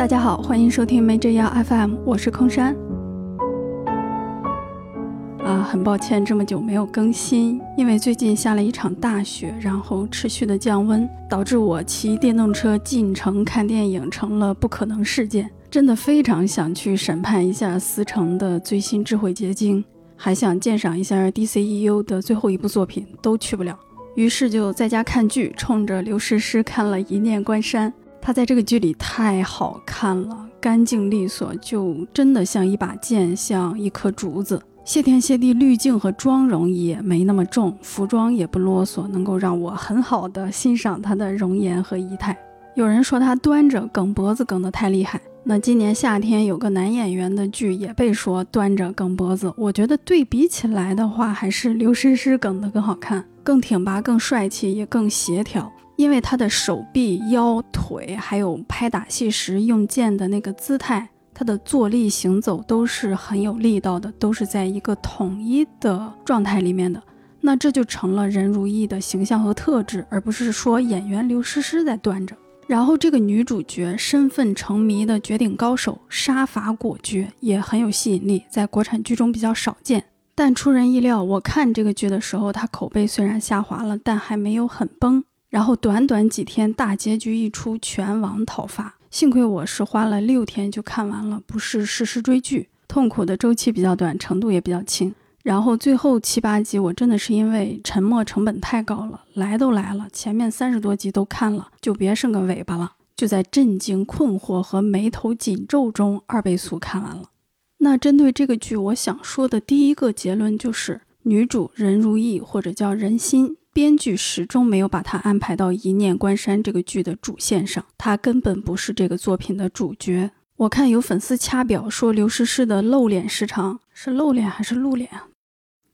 大家好，欢迎收听梅之遥 FM，我是空山。啊，很抱歉这么久没有更新，因为最近下了一场大雪，然后持续的降温，导致我骑电动车进城看电影成了不可能事件。真的非常想去审判一下思成的最新智慧结晶，还想鉴赏一下 DCEU 的最后一部作品，都去不了。于是就在家看剧，冲着刘诗诗看了一念关山。她在这个剧里太好看了，干净利索，就真的像一把剑，像一颗竹子。谢天谢地，滤镜和妆容也没那么重，服装也不啰嗦，能够让我很好的欣赏她的容颜和仪态。有人说她端着梗脖子梗得太厉害，那今年夏天有个男演员的剧也被说端着梗脖子，我觉得对比起来的话，还是刘诗诗梗得更好看，更挺拔，更帅气，也更协调。因为他的手臂、腰、腿，还有拍打戏时用剑的那个姿态，他的坐立行走都是很有力道的，都是在一个统一的状态里面的。那这就成了任如意的形象和特质，而不是说演员刘诗诗在端着。然后这个女主角身份成谜的绝顶高手，杀伐果决，也很有吸引力，在国产剧中比较少见。但出人意料，我看这个剧的时候，她口碑虽然下滑了，但还没有很崩。然后短短几天，大结局一出，全网讨伐。幸亏我是花了六天就看完了，不是实时追剧，痛苦的周期比较短，程度也比较轻。然后最后七八集，我真的是因为沉默成本太高了，来都来了，前面三十多集都看了，就别剩个尾巴了。就在震惊、困惑和眉头紧皱中，二倍速看完了。那针对这个剧，我想说的第一个结论就是，女主任如意，或者叫任心。编剧始终没有把他安排到《一念关山》这个剧的主线上，他根本不是这个作品的主角。我看有粉丝掐表说刘诗诗的露脸时长是露脸还是露脸啊？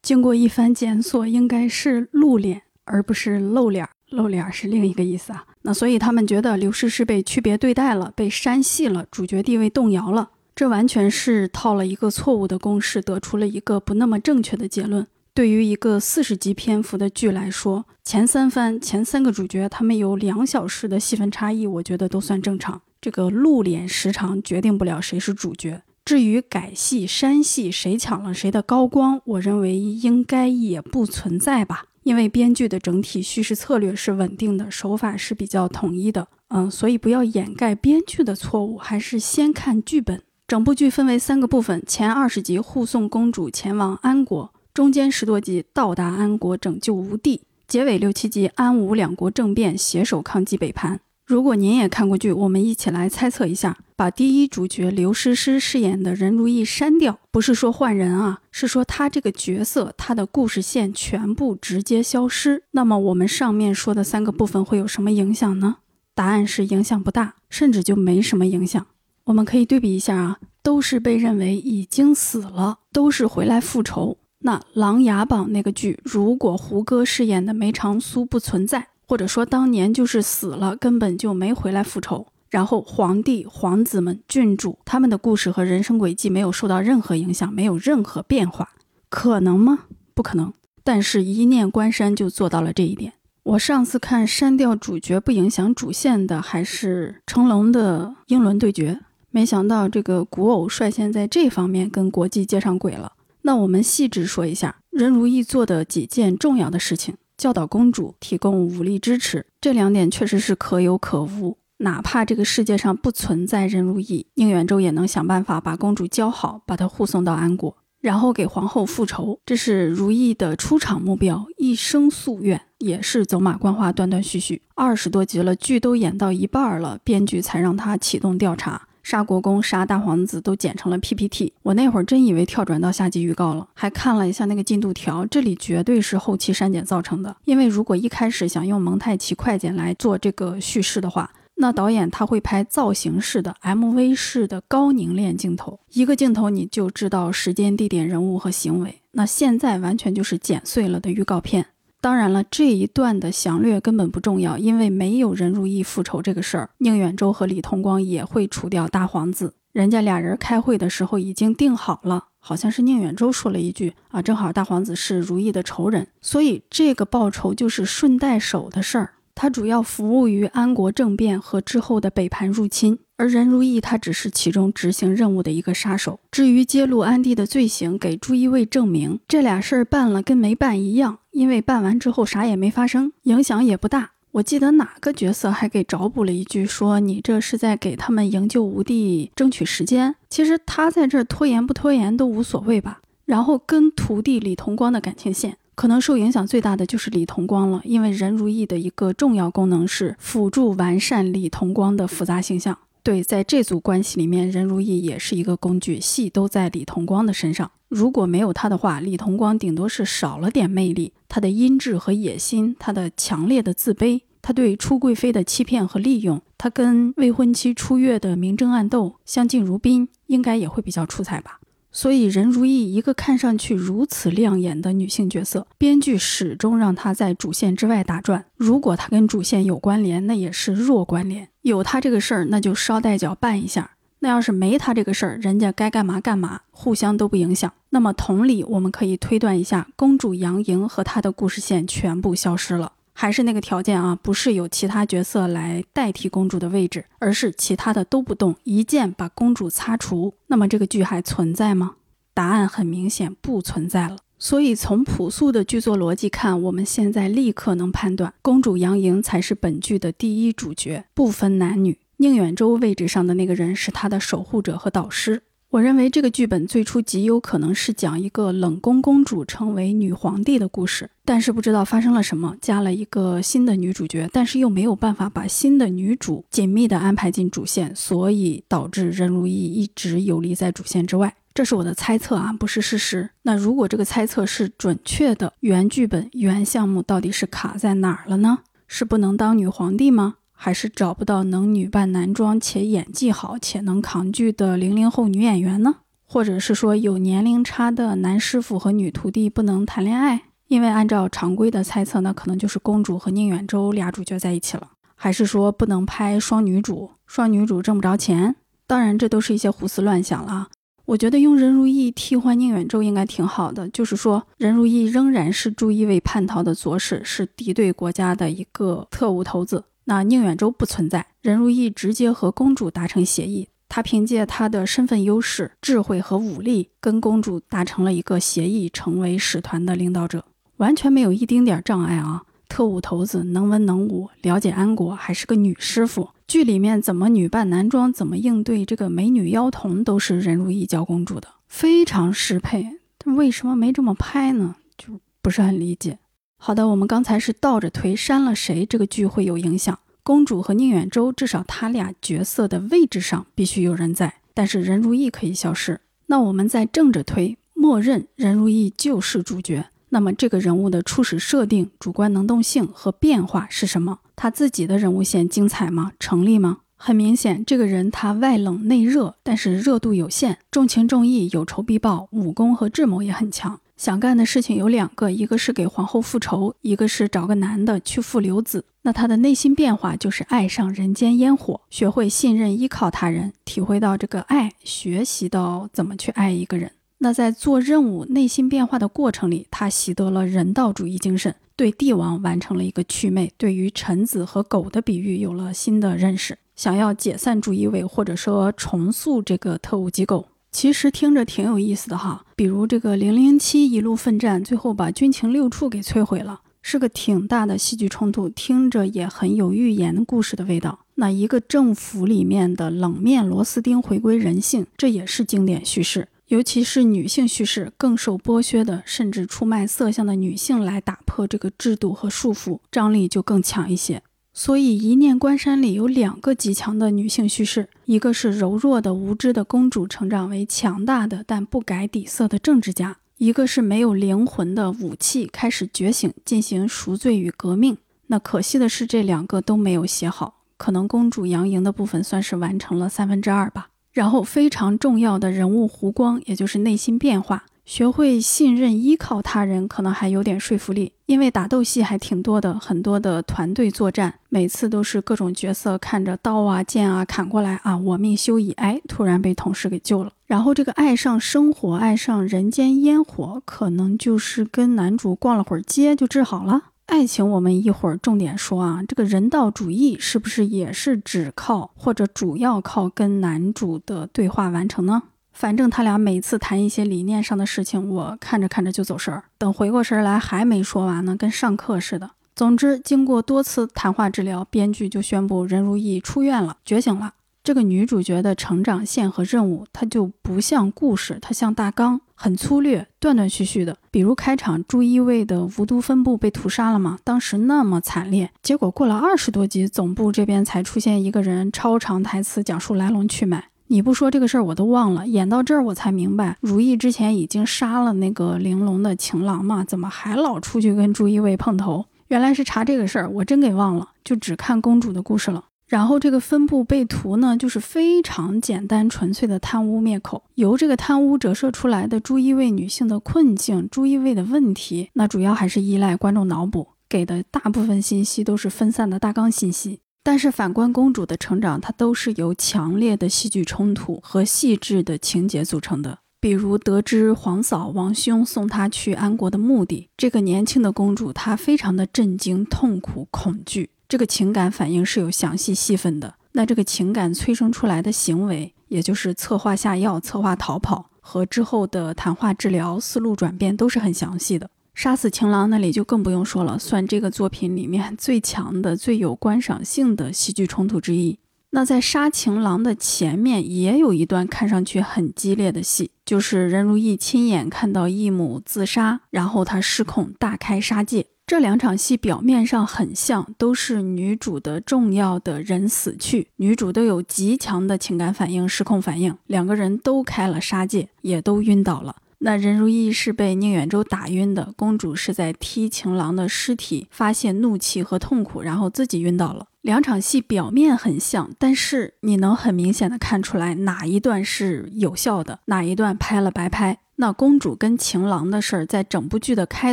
经过一番检索，应该是露脸，而不是露脸。露脸是另一个意思啊。那所以他们觉得刘诗诗被区别对待了，被删戏了，主角地位动摇了。这完全是套了一个错误的公式，得出了一个不那么正确的结论。对于一个四十集篇幅的剧来说，前三番前三个主角他们有两小时的戏份差异，我觉得都算正常。这个露脸时长决定不了谁是主角。至于改戏删戏，谁抢了谁的高光，我认为应该也不存在吧。因为编剧的整体叙事策略是稳定的，手法是比较统一的。嗯，所以不要掩盖编剧的错误，还是先看剧本。整部剧分为三个部分，前二十集护送公主前往安国。中间十多集到达安国拯救吴地，结尾六七集安吴两国政变携手抗击北盘。如果您也看过剧，我们一起来猜测一下：把第一主角刘诗诗饰演的任如意删掉，不是说换人啊，是说她这个角色她的故事线全部直接消失。那么我们上面说的三个部分会有什么影响呢？答案是影响不大，甚至就没什么影响。我们可以对比一下啊，都是被认为已经死了，都是回来复仇。那《琅琊榜》那个剧，如果胡歌饰演的梅长苏不存在，或者说当年就是死了，根本就没回来复仇，然后皇帝、皇子们、郡主他们的故事和人生轨迹没有受到任何影响，没有任何变化，可能吗？不可能。但是，一念关山就做到了这一点。我上次看删掉主角不影响主线的，还是成龙的英伦对决，没想到这个古偶率先在这方面跟国际接上轨了。那我们细致说一下任如意做的几件重要的事情：教导公主，提供武力支持。这两点确实是可有可无。哪怕这个世界上不存在任如意，宁远舟也能想办法把公主教好，把她护送到安国，然后给皇后复仇。这是如意的出场目标，一生夙愿，也是走马观花，断断续续。二十多集了，剧都演到一半了，编剧才让他启动调查。杀国公、杀大皇子都剪成了 PPT，我那会儿真以为跳转到下集预告了，还看了一下那个进度条，这里绝对是后期删减造成的。因为如果一开始想用蒙太奇快剪来做这个叙事的话，那导演他会拍造型式的 MV 式的高凝练镜头，一个镜头你就知道时间、地点、人物和行为。那现在完全就是剪碎了的预告片。当然了，这一段的详略根本不重要，因为没有任如意复仇这个事儿。宁远舟和李同光也会除掉大皇子，人家俩人开会的时候已经定好了，好像是宁远舟说了一句啊，正好大皇子是如意的仇人，所以这个报仇就是顺带手的事儿。他主要服务于安国政变和之后的北盘入侵，而任如意他只是其中执行任务的一个杀手。至于揭露安帝的罪行，给朱一卫证明，这俩事儿办了跟没办一样，因为办完之后啥也没发生，影响也不大。我记得哪个角色还给找补了一句，说你这是在给他们营救吴地争取时间。其实他在这拖延不拖延都无所谓吧。然后跟徒弟李同光的感情线。可能受影响最大的就是李同光了，因为任如意的一个重要功能是辅助完善李同光的复杂形象。对，在这组关系里面，任如意也是一个工具，戏都在李同光的身上。如果没有他的话，李同光顶多是少了点魅力，他的阴质和野心，他的强烈的自卑，他对初贵妃的欺骗和利用，他跟未婚妻出月的明争暗斗，相敬如宾，应该也会比较出彩吧。所以，任如意一个看上去如此亮眼的女性角色，编剧始终让她在主线之外打转。如果她跟主线有关联，那也是弱关联；有她这个事儿，那就捎带脚办一下。那要是没她这个事儿，人家该干嘛干嘛，互相都不影响。那么，同理，我们可以推断一下，公主杨莹和她的故事线全部消失了。还是那个条件啊，不是有其他角色来代替公主的位置，而是其他的都不动，一键把公主擦除。那么这个剧还存在吗？答案很明显，不存在了。所以从朴素的剧作逻辑看，我们现在立刻能判断，公主杨莹才是本剧的第一主角，不分男女。宁远舟位置上的那个人是他的守护者和导师。我认为这个剧本最初极有可能是讲一个冷宫公主成为女皇帝的故事，但是不知道发生了什么，加了一个新的女主角，但是又没有办法把新的女主紧密的安排进主线，所以导致任如意一直游离在主线之外。这是我的猜测啊，不是事实。那如果这个猜测是准确的，原剧本原项目到底是卡在哪儿了呢？是不能当女皇帝吗？还是找不到能女扮男装且演技好且能扛剧的零零后女演员呢？或者是说有年龄差的男师傅和女徒弟不能谈恋爱？因为按照常规的猜测，那可能就是公主和宁远舟俩主角在一起了。还是说不能拍双女主？双女主挣不着钱？当然，这都是一些胡思乱想了。我觉得用任如意替换宁远舟应该挺好的，就是说任如意仍然是朱一卫叛逃的左使，是敌对国家的一个特务头子。那宁远舟不存在，任如意直接和公主达成协议，他凭借他的身份优势、智慧和武力，跟公主达成了一个协议，成为使团的领导者，完全没有一丁点障碍啊！特务头子能文能武，了解安国，还是个女师傅。剧里面怎么女扮男装，怎么应对这个美女妖童，都是任如意教公主的，非常适配。为什么没这么拍呢？就不是很理解。好的，我们刚才是倒着推，删了谁这个剧会有影响？公主和宁远舟，至少他俩角色的位置上必须有人在，但是任如意可以消失。那我们再正着推，默认任如意就是主角。那么这个人物的初始设定、主观能动性和变化是什么？他自己的人物线精彩吗？成立吗？很明显，这个人他外冷内热，但是热度有限，重情重义，有仇必报，武功和智谋也很强。想干的事情有两个，一个是给皇后复仇，一个是找个男的去复留子。那他的内心变化就是爱上人间烟火，学会信任依靠他人，体会到这个爱，学习到怎么去爱一个人。那在做任务内心变化的过程里，他习得了人道主义精神，对帝王完成了一个祛魅，对于臣子和狗的比喻有了新的认识，想要解散主义委，或者说重塑这个特务机构。其实听着挺有意思的哈，比如这个零零七一路奋战，最后把军情六处给摧毁了，是个挺大的戏剧冲突，听着也很有寓言故事的味道。那一个政府里面的冷面螺丝钉回归人性，这也是经典叙事，尤其是女性叙事更受剥削的，甚至出卖色相的女性来打破这个制度和束缚，张力就更强一些。所以，《一念关山》里有两个极强的女性叙事，一个是柔弱的、无知的公主成长为强大的但不改底色的政治家，一个是没有灵魂的武器开始觉醒，进行赎罪与革命。那可惜的是，这两个都没有写好，可能公主杨莹的部分算是完成了三分之二吧。然后，非常重要的人物弧光，也就是内心变化。学会信任、依靠他人，可能还有点说服力，因为打斗戏还挺多的，很多的团队作战，每次都是各种角色看着刀啊、剑啊砍过来啊，我命休矣，哎，突然被同事给救了。然后这个爱上生活、爱上人间烟火，可能就是跟男主逛了会儿街就治好了。爱情我们一会儿重点说啊，这个人道主义是不是也是只靠或者主要靠跟男主的对话完成呢？反正他俩每次谈一些理念上的事情，我看着看着就走神儿，等回过神来还没说完呢，跟上课似的。总之，经过多次谈话治疗，编剧就宣布任如意出院了，觉醒了。这个女主角的成长线和任务，它就不像故事，它像大纲，很粗略，断断续续的。比如开场，朱一卫的无毒分部被屠杀了嘛，当时那么惨烈，结果过了二十多集，总部这边才出现一个人，超长台词讲述来龙去脉。你不说这个事儿，我都忘了。演到这儿，我才明白，如意之前已经杀了那个玲珑的情郎嘛，怎么还老出去跟朱一卫碰头？原来是查这个事儿，我真给忘了，就只看公主的故事了。然后这个分部被屠呢，就是非常简单纯粹的贪污灭口，由这个贪污折射出来的朱一卫女性的困境、朱一卫的问题，那主要还是依赖观众脑补，给的大部分信息都是分散的大纲信息。但是反观公主的成长，它都是由强烈的戏剧冲突和细致的情节组成的。比如得知皇嫂王兄送她去安国的目的，这个年轻的公主她非常的震惊、痛苦、恐惧，这个情感反应是有详细细分的。那这个情感催生出来的行为，也就是策划下药、策划逃跑和之后的谈话治疗、思路转变，都是很详细的。杀死情郎那里就更不用说了，算这个作品里面最强的、最有观赏性的戏剧冲突之一。那在杀情郎的前面也有一段看上去很激烈的戏，就是任如意亲眼看到义母自杀，然后她失控大开杀戒。这两场戏表面上很像，都是女主的重要的人死去，女主都有极强的情感反应、失控反应，两个人都开了杀戒，也都晕倒了。那任如意是被宁远舟打晕的，公主是在踢情郎的尸体，发现怒气和痛苦，然后自己晕倒了。两场戏表面很像，但是你能很明显的看出来哪一段是有效的，哪一段拍了白拍。那公主跟情郎的事儿，在整部剧的开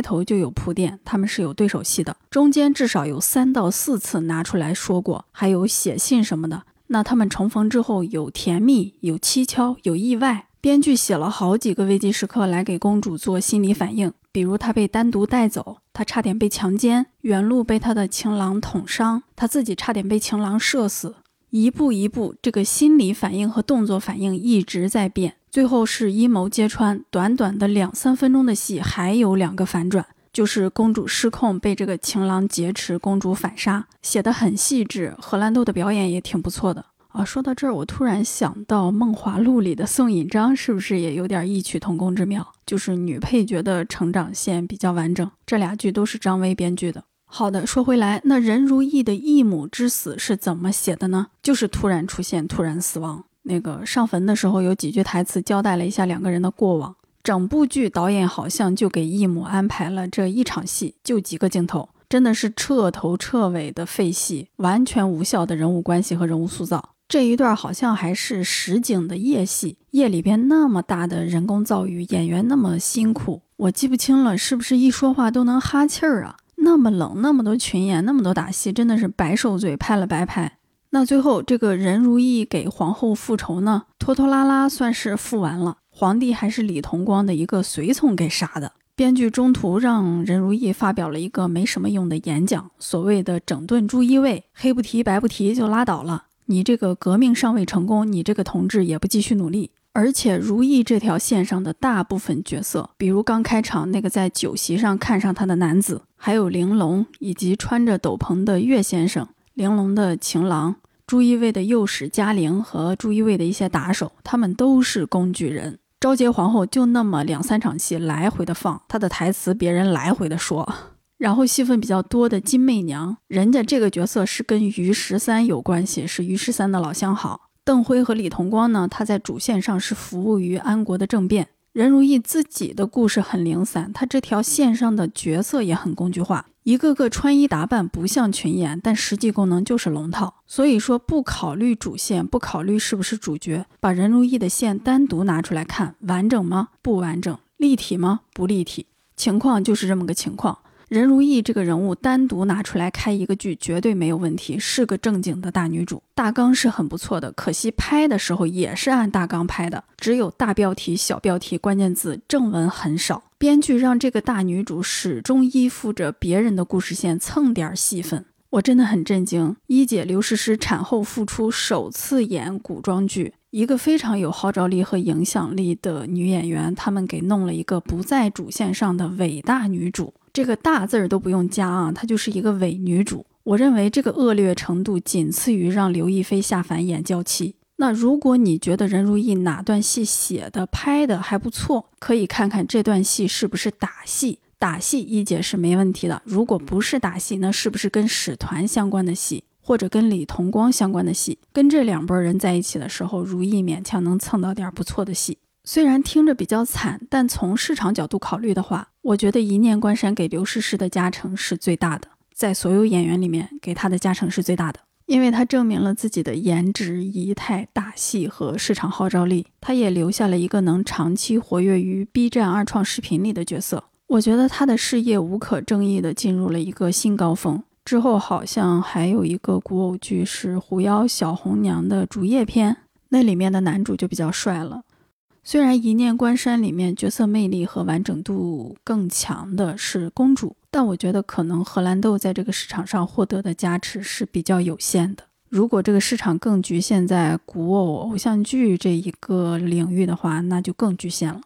头就有铺垫，他们是有对手戏的，中间至少有三到四次拿出来说过，还有写信什么的。那他们重逢之后，有甜蜜，有蹊跷，有意外。编剧写了好几个危机时刻来给公主做心理反应，比如她被单独带走，她差点被强奸，原路被她的情郎捅伤，她自己差点被情郎射死，一步一步，这个心理反应和动作反应一直在变，最后是阴谋揭穿。短短的两三分钟的戏，还有两个反转，就是公主失控被这个情郎劫持，公主反杀，写的很细致。荷兰豆的表演也挺不错的。啊，说到这儿，我突然想到《梦华录》里的宋引章是不是也有点异曲同工之妙？就是女配角的成长线比较完整。这俩剧都是张薇编剧的。好的，说回来，那任如意的义母之死是怎么写的呢？就是突然出现，突然死亡。那个上坟的时候有几句台词交代了一下两个人的过往。整部剧导演好像就给义母安排了这一场戏，就几个镜头，真的是彻头彻尾的废戏，完全无效的人物关系和人物塑造。这一段好像还是实景的夜戏，夜里边那么大的人工噪雨，演员那么辛苦，我记不清了，是不是一说话都能哈气儿啊？那么冷，那么多群演，那么多打戏，真的是白受罪，拍了白拍。那最后这个任如意给皇后复仇呢，拖拖拉拉算是复完了，皇帝还是李同光的一个随从给杀的。编剧中途让任如意发表了一个没什么用的演讲，所谓的整顿朱一卫，黑不提白不提就拉倒了。你这个革命尚未成功，你这个同志也不继续努力。而且如意这条线上的大部分角色，比如刚开场那个在酒席上看上他的男子，还有玲珑，以及穿着斗篷的岳先生，玲珑的情郎，朱一卫的右使嘉玲和朱一卫的一些打手，他们都是工具人。昭节皇后就那么两三场戏来回的放，她的台词别人来回的说。然后戏份比较多的金媚娘，人家这个角色是跟于十三有关系，是于十三的老相好。邓辉和李同光呢，他在主线上是服务于安国的政变。任如意自己的故事很零散，他这条线上的角色也很工具化，一个个穿衣打扮不像群演，但实际功能就是龙套。所以说不考虑主线，不考虑是不是主角，把任如意的线单独拿出来看，完整吗？不完整。立体吗？不立体。情况就是这么个情况。任如意这个人物单独拿出来开一个剧绝对没有问题，是个正经的大女主，大纲是很不错的。可惜拍的时候也是按大纲拍的，只有大标题、小标题、关键字，正文很少。编剧让这个大女主始终依附着别人的故事线蹭点戏份，我真的很震惊。一姐刘诗诗产后复出，首次演古装剧。一个非常有号召力和影响力的女演员，他们给弄了一个不在主线上的伟大女主，这个大字儿都不用加啊，她就是一个伪女主。我认为这个恶劣程度仅次于让刘亦菲下凡演娇妻。那如果你觉得任如意哪段戏写的拍的还不错，可以看看这段戏是不是打戏。打戏一姐是没问题的，如果不是打戏，那是不是跟使团相关的戏？或者跟李同光相关的戏，跟这两拨人在一起的时候，如意勉强能蹭到点不错的戏。虽然听着比较惨，但从市场角度考虑的话，我觉得一念关山给刘诗诗的加成是最大的，在所有演员里面给她的加成是最大的，因为她证明了自己的颜值、仪态、大戏和市场号召力。她也留下了一个能长期活跃于 B 站二创视频里的角色。我觉得他的事业无可争议地进入了一个新高峰。之后好像还有一个古偶剧是《狐妖小红娘》的主页篇，那里面的男主就比较帅了。虽然《一念关山》里面角色魅力和完整度更强的是公主，但我觉得可能荷兰豆在这个市场上获得的加持是比较有限的。如果这个市场更局限在古偶偶像剧这一个领域的话，那就更局限了。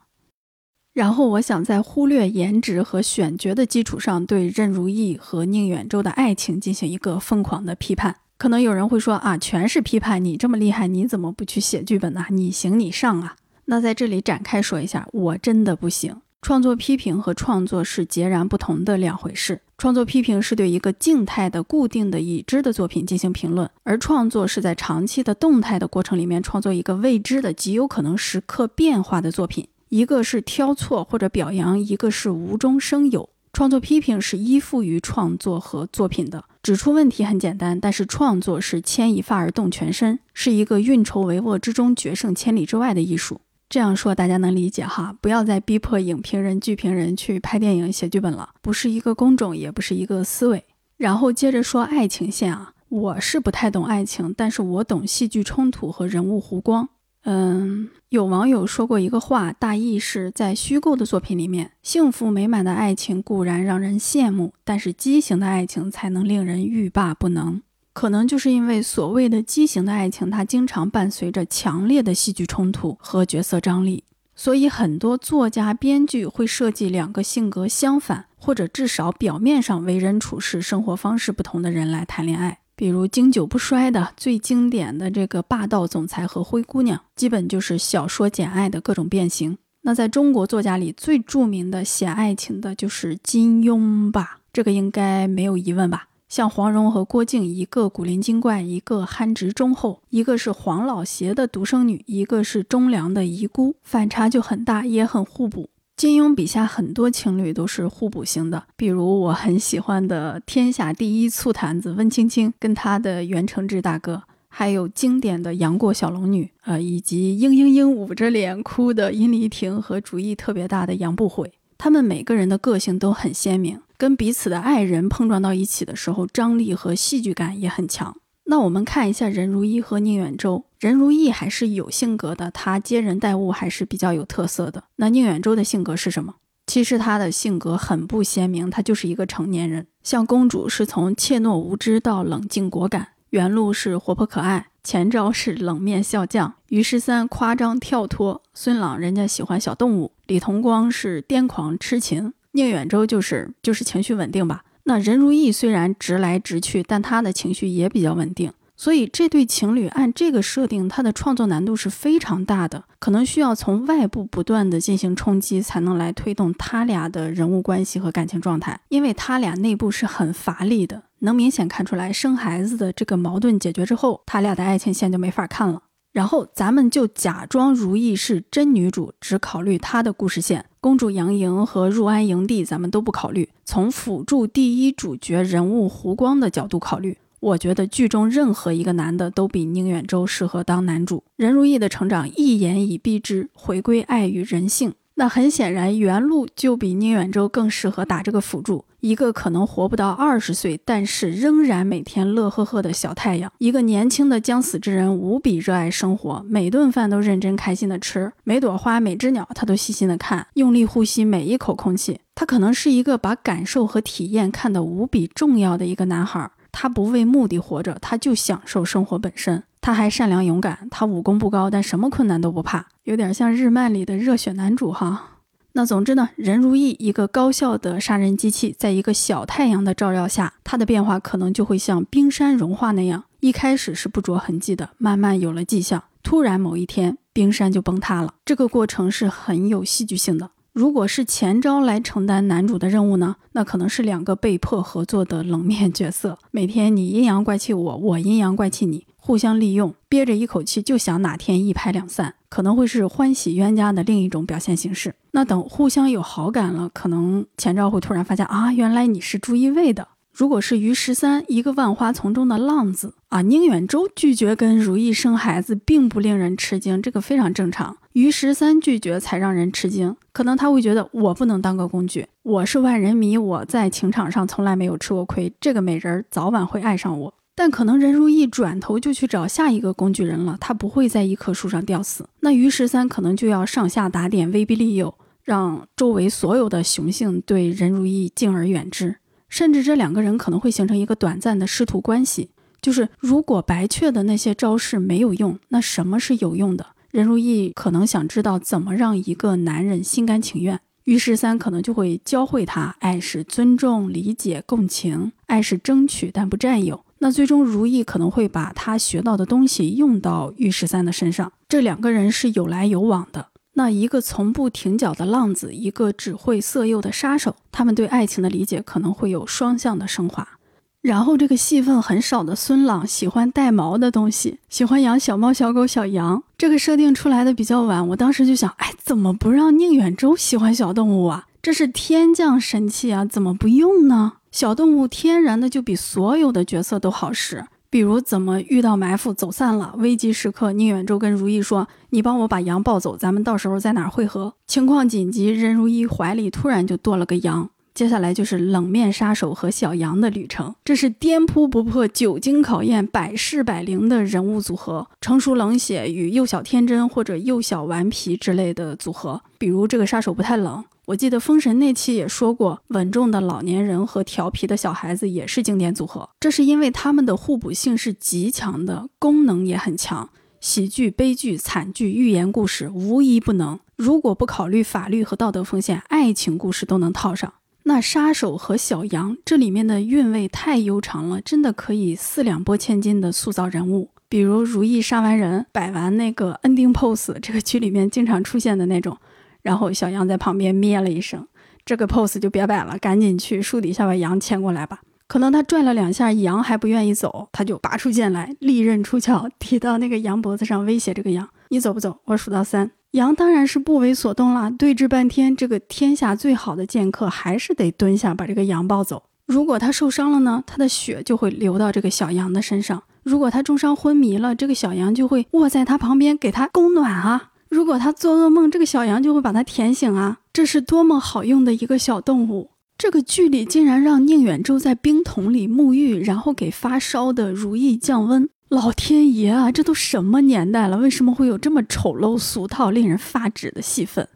然后我想在忽略颜值和选角的基础上，对任如意和宁远舟的爱情进行一个疯狂的批判。可能有人会说啊，全是批判，你这么厉害，你怎么不去写剧本呢？你行你上啊！那在这里展开说一下，我真的不行。创作批评和创作是截然不同的两回事。创作批评是对一个静态的、固定的、已知的作品进行评论，而创作是在长期的动态的过程里面创作一个未知的、极有可能时刻变化的作品。一个是挑错或者表扬，一个是无中生有。创作批评是依附于创作和作品的，指出问题很简单，但是创作是牵一发而动全身，是一个运筹帷幄之中决胜千里之外的艺术。这样说大家能理解哈？不要再逼迫影评人、剧评人去拍电影、写剧本了，不是一个工种，也不是一个思维。然后接着说爱情线啊，我是不太懂爱情，但是我懂戏剧冲突和人物弧光。嗯，有网友说过一个话，大意是在虚构的作品里面，幸福美满的爱情固然让人羡慕，但是畸形的爱情才能令人欲罢不能。可能就是因为所谓的畸形的爱情，它经常伴随着强烈的戏剧冲突和角色张力，所以很多作家、编剧会设计两个性格相反，或者至少表面上为人处事、生活方式不同的人来谈恋爱。比如经久不衰的最经典的这个霸道总裁和灰姑娘，基本就是小说《简爱》的各种变形。那在中国作家里最著名的写爱情的就是金庸吧，这个应该没有疑问吧？像黄蓉和郭靖，一个古灵精怪，一个憨直忠厚，一个是黄老邪的独生女，一个是忠良的遗孤，反差就很大，也很互补。金庸笔下很多情侣都是互补型的，比如我很喜欢的天下第一醋坛子温青青跟他的袁承志大哥，还有经典的杨过小龙女，呃，以及嘤嘤嘤捂着脸哭的殷离婷和主意特别大的杨不悔，他们每个人的个性都很鲜明，跟彼此的爱人碰撞到一起的时候，张力和戏剧感也很强。那我们看一下任如意和宁远舟。任如意还是有性格的，她接人待物还是比较有特色的。那宁远舟的性格是什么？其实她的性格很不鲜明，她就是一个成年人。像公主是从怯懦无知到冷静果敢，原路是活泼可爱，前朝是冷面笑匠，于十三夸张跳脱，孙朗人家喜欢小动物，李同光是癫狂痴情，宁远舟就是就是情绪稳定吧。那任如意虽然直来直去，但她的情绪也比较稳定，所以这对情侣按这个设定，它的创作难度是非常大的，可能需要从外部不断的进行冲击，才能来推动他俩的人物关系和感情状态，因为他俩内部是很乏力的，能明显看出来，生孩子的这个矛盾解决之后，他俩的爱情线就没法看了。然后咱们就假装如意是真女主，只考虑她的故事线。公主杨莹和入安营地，咱们都不考虑。从辅助第一主角人物胡光的角度考虑，我觉得剧中任何一个男的都比宁远舟适合当男主。任如意的成长一言以蔽之，回归爱与人性。那很显然，原路就比宁远舟更适合打这个辅助。一个可能活不到二十岁，但是仍然每天乐呵呵的小太阳；一个年轻的将死之人，无比热爱生活，每顿饭都认真开心的吃，每朵花、每只鸟他都细心的看，用力呼吸每一口空气。他可能是一个把感受和体验看得无比重要的一个男孩。他不为目的活着，他就享受生活本身。他还善良勇敢，他武功不高，但什么困难都不怕，有点像日漫里的热血男主哈。那总之呢，任如意一个高效的杀人机器，在一个小太阳的照耀下，它的变化可能就会像冰山融化那样，一开始是不着痕迹的，慢慢有了迹象，突然某一天冰山就崩塌了。这个过程是很有戏剧性的。如果是前招来承担男主的任务呢？那可能是两个被迫合作的冷面角色，每天你阴阳怪气我，我阴阳怪气你，互相利用，憋着一口气就想哪天一拍两散，可能会是欢喜冤家的另一种表现形式。那等互相有好感了，可能前招会突然发现啊，原来你是朱一卫的。如果是于十三，一个万花丛中的浪子啊，宁远舟拒绝跟如意生孩子，并不令人吃惊，这个非常正常。于十三拒绝才让人吃惊，可能他会觉得我不能当个工具，我是万人迷，我在情场上从来没有吃过亏，这个美人儿早晚会爱上我。但可能任如意转头就去找下一个工具人了，他不会在一棵树上吊死。那于十三可能就要上下打点，威逼利诱，让周围所有的雄性对任如意敬而远之。甚至这两个人可能会形成一个短暂的师徒关系，就是如果白雀的那些招式没有用，那什么是有用的？任如意可能想知道怎么让一个男人心甘情愿，于十三可能就会教会他：爱是尊重、理解、共情；爱是争取但不占有。那最终如意可能会把他学到的东西用到于十三的身上，这两个人是有来有往的。那一个从不停脚的浪子，一个只会色诱的杀手，他们对爱情的理解可能会有双向的升华。然后这个戏份很少的孙朗喜欢带毛的东西，喜欢养小猫、小狗、小羊。这个设定出来的比较晚，我当时就想，哎，怎么不让宁远舟喜欢小动物啊？这是天降神器啊，怎么不用呢？小动物天然的就比所有的角色都好使。比如怎么遇到埋伏走散了，危急时刻，宁远舟跟如意说：“你帮我把羊抱走，咱们到时候在哪儿汇合？”情况紧急，任如意怀里突然就多了个羊。接下来就是冷面杀手和小羊的旅程，这是颠扑不破、久经考验、百试百灵的人物组合，成熟冷血与幼小天真或者幼小顽皮之类的组合。比如这个杀手不太冷。我记得封神那期也说过，稳重的老年人和调皮的小孩子也是经典组合。这是因为他们的互补性是极强的，功能也很强。喜剧、悲剧、惨剧、寓言故事无一不能。如果不考虑法律和道德风险，爱情故事都能套上。那杀手和小羊这里面的韵味太悠长了，真的可以四两拨千斤的塑造人物。比如如意杀完人，摆完那个 ending pose，这个剧里面经常出现的那种。然后小羊在旁边咩了一声，这个 pose 就别摆了，赶紧去树底下把羊牵过来吧。可能他拽了两下，羊还不愿意走，他就拔出剑来，利刃出鞘，抵到那个羊脖子上，威胁这个羊：“你走不走？我数到三。”羊当然是不为所动了。对峙半天，这个天下最好的剑客还是得蹲下把这个羊抱走。如果他受伤了呢？他的血就会流到这个小羊的身上。如果他重伤昏迷了，这个小羊就会卧在他旁边给他供暖啊。如果他做噩梦，这个小羊就会把他舔醒啊！这是多么好用的一个小动物！这个剧里竟然让宁远舟在冰桶里沐浴，然后给发烧的如意降温。老天爷啊，这都什么年代了？为什么会有这么丑陋、俗套、令人发指的戏份？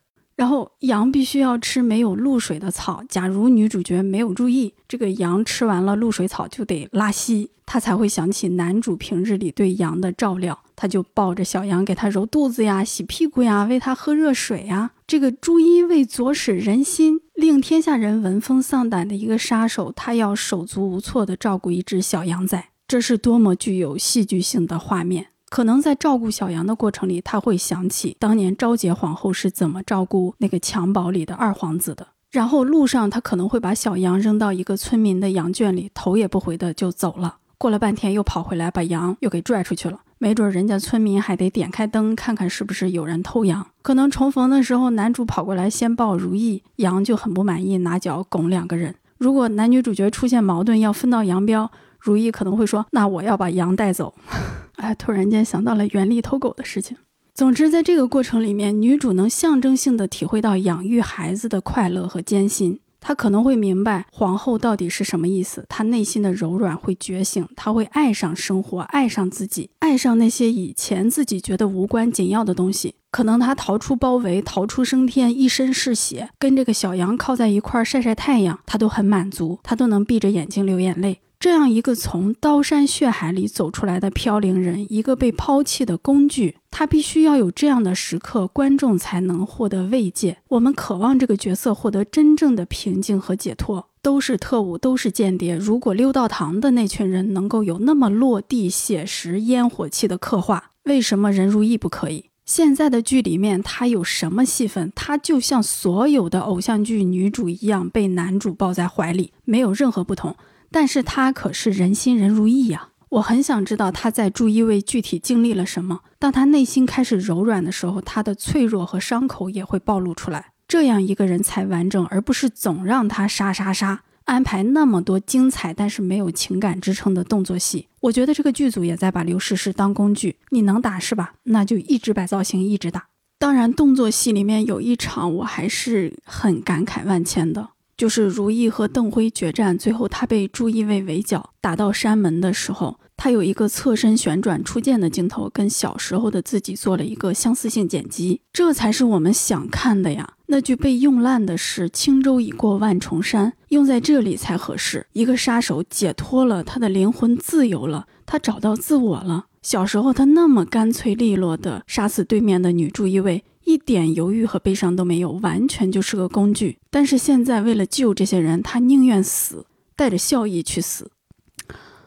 然后羊必须要吃没有露水的草。假如女主角没有注意，这个羊吃完了露水草就得拉稀，她才会想起男主平日里对羊的照料。他就抱着小羊给他揉肚子呀、洗屁股呀、喂他喝热水呀。这个朱一为左使人心，令天下人闻风丧胆的一个杀手，他要手足无措地照顾一只小羊仔，这是多么具有戏剧性的画面！可能在照顾小羊的过程里，他会想起当年昭节皇后是怎么照顾那个襁褓里的二皇子的。然后路上，他可能会把小羊扔到一个村民的羊圈里，头也不回的就走了。过了半天，又跑回来，把羊又给拽出去了。没准人家村民还得点开灯看看是不是有人偷羊。可能重逢的时候，男主跑过来先抱如意，羊就很不满意，拿脚拱两个人。如果男女主角出现矛盾，要分道扬镳。如意可能会说：“那我要把羊带走。”哎，突然间想到了原力偷狗的事情。总之，在这个过程里面，女主能象征性的体会到养育孩子的快乐和艰辛。她可能会明白皇后到底是什么意思，她内心的柔软会觉醒，她会爱上生活，爱上自己，爱上那些以前自己觉得无关紧要的东西。可能她逃出包围，逃出升天，一身是血，跟这个小羊靠在一块儿晒晒太阳，她都很满足，她都能闭着眼睛流眼泪。这样一个从刀山血海里走出来的飘零人，一个被抛弃的工具，他必须要有这样的时刻，观众才能获得慰藉。我们渴望这个角色获得真正的平静和解脱。都是特务，都是间谍。如果六道堂的那群人能够有那么落地、写实、烟火气的刻画，为什么任如意不可以？现在的剧里面，他有什么戏份？他就像所有的偶像剧女主一样，被男主抱在怀里，没有任何不同。但是他可是人心人如意呀！我很想知道他在朱一卫具体经历了什么。当他内心开始柔软的时候，他的脆弱和伤口也会暴露出来。这样一个人才完整，而不是总让他杀杀杀，安排那么多精彩但是没有情感支撑的动作戏。我觉得这个剧组也在把刘诗诗当工具，你能打是吧？那就一直摆造型，一直打。当然，动作戏里面有一场我还是很感慨万千的。就是如意和邓辉决战，最后他被朱一卫围剿，打到山门的时候，他有一个侧身旋转出剑的镜头，跟小时候的自己做了一个相似性剪辑，这才是我们想看的呀。那句被用烂的是“轻舟已过万重山”，用在这里才合适。一个杀手解脱了，他的灵魂自由了，他找到自我了。小时候他那么干脆利落的杀死对面的女朱一卫。一点犹豫和悲伤都没有，完全就是个工具。但是现在为了救这些人，他宁愿死，带着笑意去死。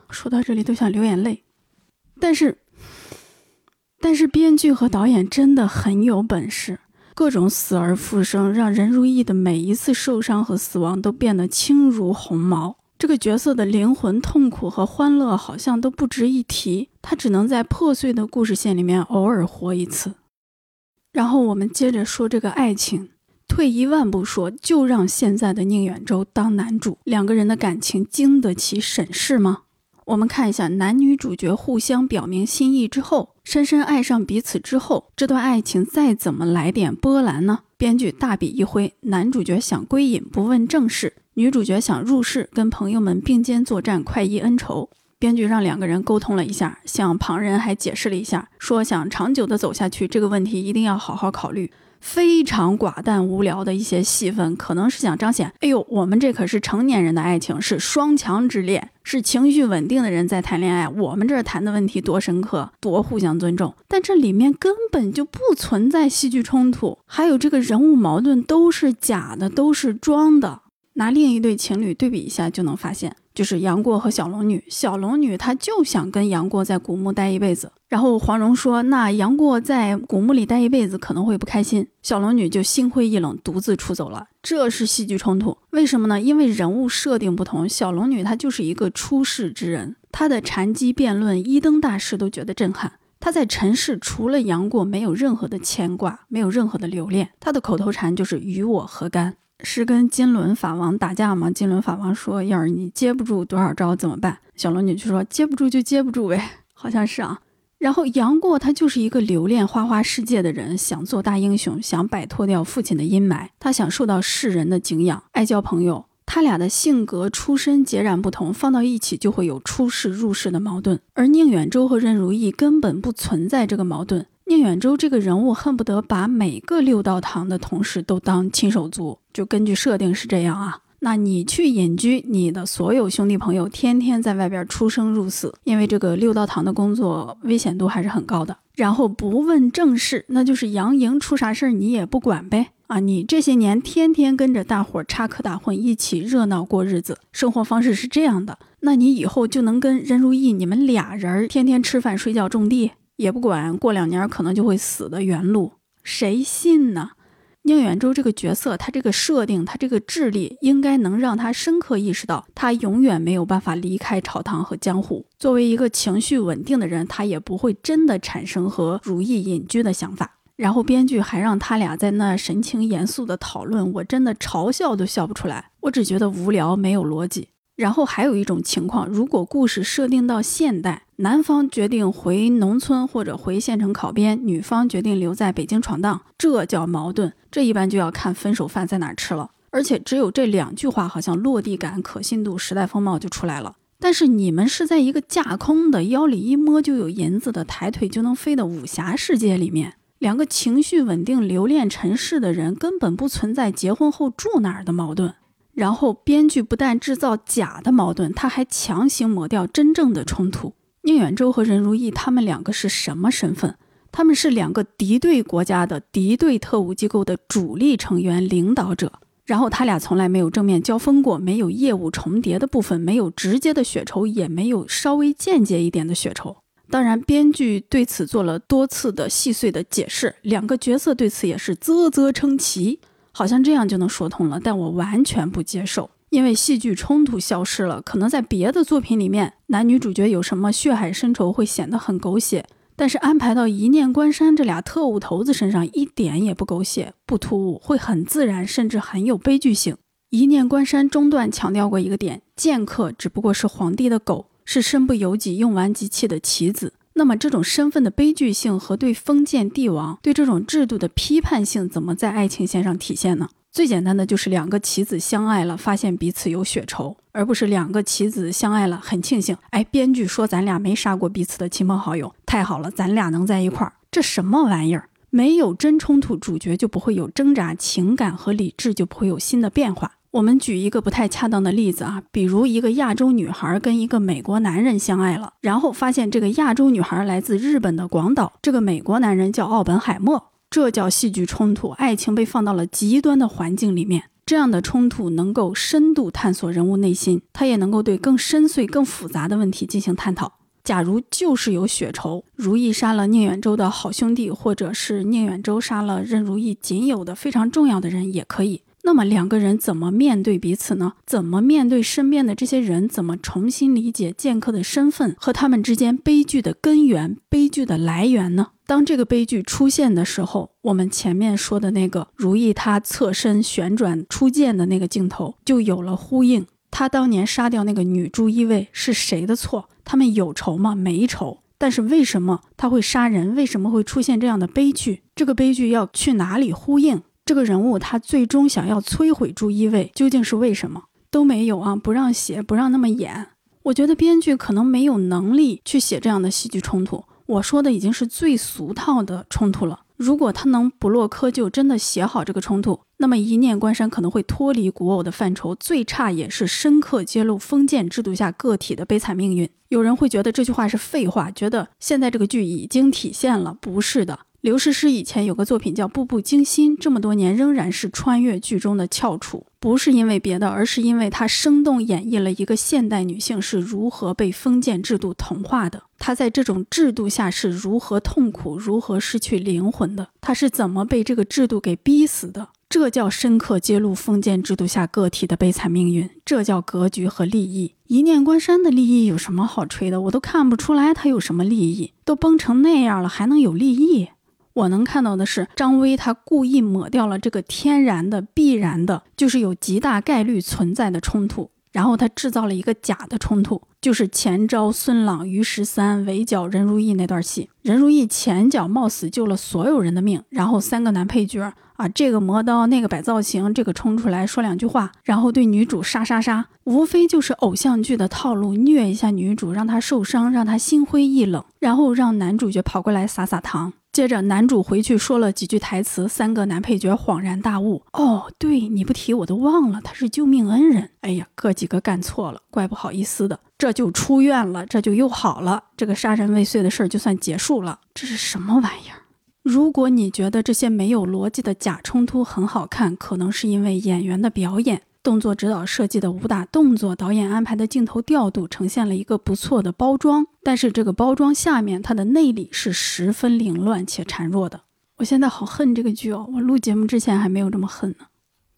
说到这里都想流眼泪。但是，但是编剧和导演真的很有本事，各种死而复生，让任如意的每一次受伤和死亡都变得轻如鸿毛。这个角色的灵魂、痛苦和欢乐好像都不值一提，他只能在破碎的故事线里面偶尔活一次。然后我们接着说这个爱情。退一万步说，就让现在的宁远舟当男主，两个人的感情经得起审视吗？我们看一下男女主角互相表明心意之后，深深爱上彼此之后，这段爱情再怎么来点波澜呢？编剧大笔一挥，男主角想归隐，不问正事；女主角想入世，跟朋友们并肩作战，快意恩仇。编剧让两个人沟通了一下，向旁人还解释了一下，说想长久的走下去，这个问题一定要好好考虑。非常寡淡无聊的一些戏份，可能是想彰显，哎呦，我们这可是成年人的爱情，是双强之恋，是情绪稳定的人在谈恋爱。我们这谈的问题多深刻，多互相尊重。但这里面根本就不存在戏剧冲突，还有这个人物矛盾都是假的，都是装的。拿另一对情侣对比一下，就能发现。就是杨过和小龙女，小龙女她就想跟杨过在古墓待一辈子。然后黄蓉说：“那杨过在古墓里待一辈子可能会不开心。”小龙女就心灰意冷，独自出走了。这是戏剧冲突，为什么呢？因为人物设定不同。小龙女她就是一个出世之人，她的禅机辩论，一灯大师都觉得震撼。她在尘世除了杨过，没有任何的牵挂，没有任何的留恋。她的口头禅就是“与我何干”。是跟金轮法王打架吗？金轮法王说：“要是你接不住多少招怎么办？”小龙女就说：“接不住就接不住呗。”好像是啊。然后杨过他就是一个留恋花花世界的人，想做大英雄，想摆脱掉父亲的阴霾，他想受到世人的敬仰，爱交朋友。他俩的性格出身截然不同，放到一起就会有出世入世的矛盾。而宁远舟和任如意根本不存在这个矛盾。宁远舟这个人物恨不得把每个六道堂的同事都当亲手足，就根据设定是这样啊。那你去隐居，你的所有兄弟朋友天天在外边出生入死，因为这个六道堂的工作危险度还是很高的。然后不问正事，那就是杨莹出啥事儿你也不管呗。啊，你这些年天天跟着大伙插科打诨，一起热闹过日子，生活方式是这样的，那你以后就能跟任如意你们俩人天天吃饭睡觉种地。也不管过两年可能就会死的原路，谁信呢？宁远舟这个角色，他这个设定，他这个智力，应该能让他深刻意识到，他永远没有办法离开朝堂和江湖。作为一个情绪稳定的人，他也不会真的产生和如意隐居的想法。然后编剧还让他俩在那神情严肃的讨论，我真的嘲笑都笑不出来，我只觉得无聊，没有逻辑。然后还有一种情况，如果故事设定到现代，男方决定回农村或者回县城考编，女方决定留在北京闯荡，这叫矛盾。这一般就要看分手饭在哪儿吃了。而且只有这两句话，好像落地感、可信度、时代风貌就出来了。但是你们是在一个架空的腰里一摸就有银子的、抬腿就能飞的武侠世界里面，两个情绪稳定、留恋尘世的人，根本不存在结婚后住哪儿的矛盾。然后编剧不但制造假的矛盾，他还强行抹掉真正的冲突。宁远舟和任如意他们两个是什么身份？他们是两个敌对国家的敌对特务机构的主力成员、领导者。然后他俩从来没有正面交锋过，没有业务重叠的部分，没有直接的血仇，也没有稍微间接一点的血仇。当然，编剧对此做了多次的细碎的解释，两个角色对此也是啧啧称奇，好像这样就能说通了。但我完全不接受。因为戏剧冲突消失了，可能在别的作品里面，男女主角有什么血海深仇会显得很狗血，但是安排到一念关山这俩特务头子身上一点也不狗血，不突兀，会很自然，甚至很有悲剧性。一念关山中段强调过一个点，剑客只不过是皇帝的狗，是身不由己、用完即弃的棋子。那么这种身份的悲剧性和对封建帝王、对这种制度的批判性，怎么在爱情线上体现呢？最简单的就是两个棋子相爱了，发现彼此有血仇，而不是两个棋子相爱了，很庆幸。哎，编剧说咱俩没杀过彼此的亲朋好友，太好了，咱俩能在一块儿，这什么玩意儿？没有真冲突，主角就不会有挣扎，情感和理智就不会有新的变化。我们举一个不太恰当的例子啊，比如一个亚洲女孩跟一个美国男人相爱了，然后发现这个亚洲女孩来自日本的广岛，这个美国男人叫奥本海默。这叫戏剧冲突，爱情被放到了极端的环境里面，这样的冲突能够深度探索人物内心，它也能够对更深邃、更复杂的问题进行探讨。假如就是有血仇，如意杀了宁远舟的好兄弟，或者是宁远舟杀了任如意仅有的非常重要的人，也可以。那么两个人怎么面对彼此呢？怎么面对身边的这些人？怎么重新理解剑客的身份和他们之间悲剧的根源、悲剧的来源呢？当这个悲剧出现的时候，我们前面说的那个如意他侧身旋转出剑的那个镜头就有了呼应。他当年杀掉那个女朱衣卫是谁的错？他们有仇吗？没仇。但是为什么他会杀人？为什么会出现这样的悲剧？这个悲剧要去哪里呼应？这个人物他最终想要摧毁朱一卫，究竟是为什么都没有啊？不让写，不让那么演。我觉得编剧可能没有能力去写这样的戏剧冲突。我说的已经是最俗套的冲突了。如果他能不落窠臼，真的写好这个冲突，那么一念关山可能会脱离古偶的范畴，最差也是深刻揭露封建制度下个体的悲惨命运。有人会觉得这句话是废话，觉得现在这个剧已经体现了，不是的。刘诗诗以前有个作品叫《步步惊心》，这么多年仍然是穿越剧中的翘楚，不是因为别的，而是因为她生动演绎了一个现代女性是如何被封建制度同化的，她在这种制度下是如何痛苦、如何失去灵魂的，她是怎么被这个制度给逼死的。这叫深刻揭露封建制度下个体的悲惨命运，这叫格局和利益。一念关山的利益有什么好吹的？我都看不出来他有什么利益，都崩成那样了，还能有利益？我能看到的是，张威他故意抹掉了这个天然的、必然的，就是有极大概率存在的冲突，然后他制造了一个假的冲突，就是前招孙朗、于十三围剿任如意那段戏。任如意前脚冒死救了所有人的命，然后三个男配角啊，这个磨刀，那个摆造型，这个冲出来说两句话，然后对女主杀杀杀，无非就是偶像剧的套路，虐一下女主，让她受伤，让她心灰意冷，然后让男主角跑过来撒撒糖。接着，男主回去说了几句台词，三个男配角恍然大悟：“哦，对，你不提我都忘了，他是救命恩人。哎呀，哥几个干错了，怪不好意思的，这就出院了，这就又好了，这个杀人未遂的事儿就算结束了。这是什么玩意儿？如果你觉得这些没有逻辑的假冲突很好看，可能是因为演员的表演。”动作指导设计的武打动作，导演安排的镜头调度，呈现了一个不错的包装。但是这个包装下面，它的内里是十分凌乱且孱弱的。我现在好恨这个剧哦！我录节目之前还没有这么恨呢。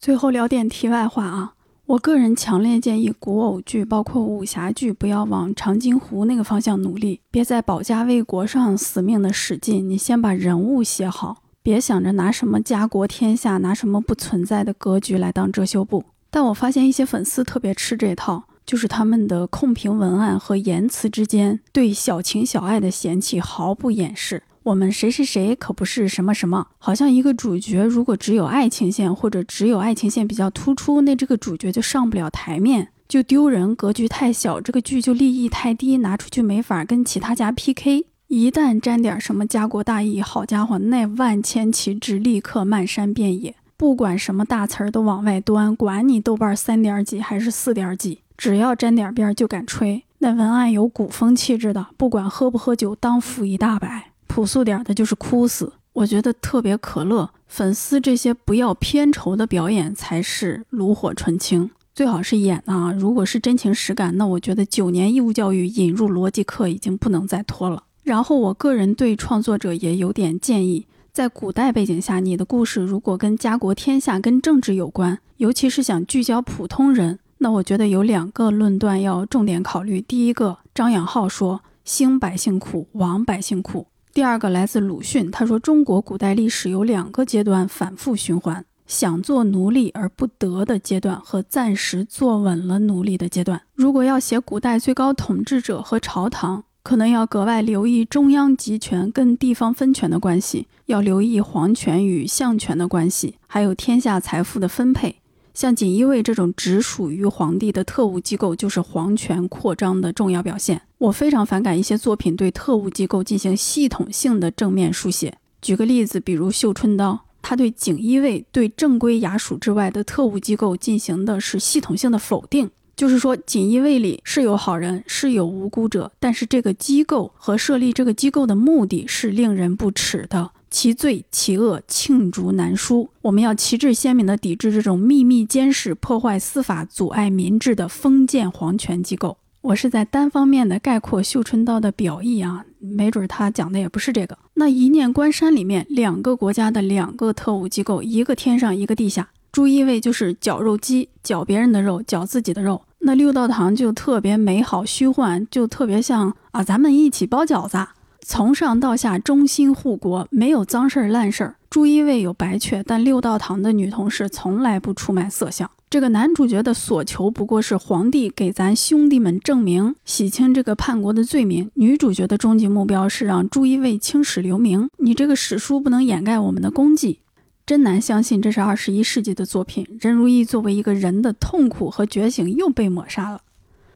最后聊点题外话啊，我个人强烈建议古偶剧，包括武侠剧，不要往长津湖那个方向努力，别在保家卫国上死命的使劲。你先把人物写好，别想着拿什么家国天下，拿什么不存在的格局来当遮羞布。但我发现一些粉丝特别吃这套，就是他们的控评文案和言辞之间对小情小爱的嫌弃毫不掩饰。我们谁谁谁可不是什么什么，好像一个主角如果只有爱情线或者只有爱情线比较突出，那这个主角就上不了台面，就丢人，格局太小，这个剧就利益太低，拿出去没法跟其他家 PK。一旦沾点什么家国大义，好家伙，那万千旗帜立刻漫山遍野，不管什么大词儿都往外端，管你豆瓣三点几还是四点几，只要沾点边就敢吹。那文案有古风气质的，不管喝不喝酒，当付一大百。朴素点的就是哭死，我觉得特别可乐。粉丝这些不要片酬的表演才是炉火纯青，最好是演啊！如果是真情实感，那我觉得九年义务教育引入逻辑课已经不能再拖了。然后我个人对创作者也有点建议，在古代背景下，你的故事如果跟家国天下、跟政治有关，尤其是想聚焦普通人，那我觉得有两个论断要重点考虑。第一个，张养浩说：“兴百姓苦，亡百姓苦。”第二个来自鲁迅，他说中国古代历史有两个阶段反复循环：想做奴隶而不得的阶段和暂时坐稳了奴隶的阶段。如果要写古代最高统治者和朝堂，可能要格外留意中央集权跟地方分权的关系，要留意皇权与相权的关系，还有天下财富的分配。像锦衣卫这种只属于皇帝的特务机构，就是皇权扩张的重要表现。我非常反感一些作品对特务机构进行系统性的正面书写。举个例子，比如《绣春刀》，他对锦衣卫对正规衙署之外的特务机构进行的是系统性的否定，就是说锦衣卫里是有好人，是有无辜者，但是这个机构和设立这个机构的目的是令人不齿的。其罪其恶罄竹难书，我们要旗帜鲜明地抵制这种秘密监视、破坏司法、阻碍民治的封建皇权机构。我是在单方面的概括《绣春刀》的表意啊，没准他讲的也不是这个。那一念关山里面，两个国家的两个特务机构，一个天上，一个地下。朱一卫就是绞肉机，绞别人的肉，绞自己的肉。那六道堂就特别美好虚幻，就特别像啊，咱们一起包饺子。从上到下忠心护国，没有脏事儿烂事儿。朱一卫有白雀，但六道堂的女同事从来不出卖色相。这个男主角的所求不过是皇帝给咱兄弟们证明，洗清这个叛国的罪名。女主角的终极目标是让朱一卫青史留名。你这个史书不能掩盖我们的功绩，真难相信这是二十一世纪的作品。任如意作为一个人的痛苦和觉醒又被抹杀了。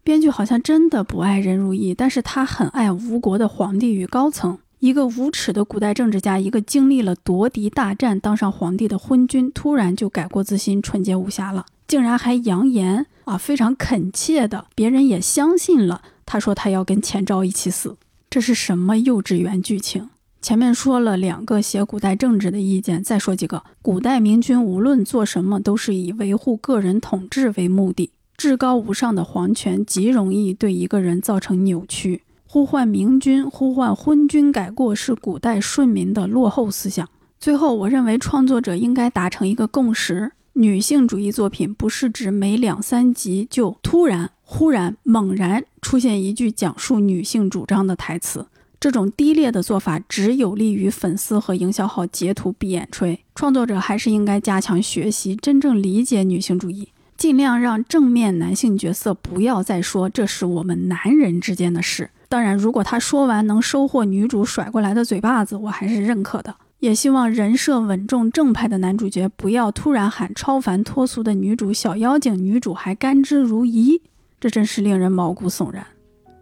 编剧好像真的不爱任如意，但是他很爱吴国的皇帝与高层。一个无耻的古代政治家，一个经历了夺嫡大战当上皇帝的昏君，突然就改过自新、纯洁无瑕了，竟然还扬言啊，非常恳切的，别人也相信了。他说他要跟钱昭一起死，这是什么幼稚园剧情？前面说了两个写古代政治的意见，再说几个。古代明君无论做什么，都是以维护个人统治为目的。至高无上的皇权极容易对一个人造成扭曲。呼唤明君、呼唤昏君改过，是古代顺民的落后思想。最后，我认为创作者应该达成一个共识：女性主义作品不是指每两三集就突然、忽然、猛然出现一句讲述女性主张的台词。这种低劣的做法只有利于粉丝和营销号截图闭眼吹。创作者还是应该加强学习，真正理解女性主义。尽量让正面男性角色不要再说这是我们男人之间的事。当然，如果他说完能收获女主甩过来的嘴巴子，我还是认可的。也希望人设稳重正派的男主角不要突然喊超凡脱俗的女主小妖精，女主还甘之如饴，这真是令人毛骨悚然。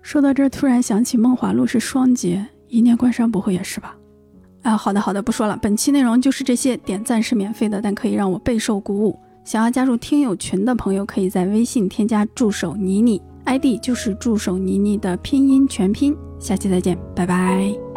说到这儿，突然想起《梦华录》是双节，一念关山不会也是吧？啊，好的好的，不说了。本期内容就是这些，点赞是免费的，但可以让我备受鼓舞。想要加入听友群的朋友，可以在微信添加助手妮妮，ID 就是助手妮妮的拼音全拼。下期再见，拜拜。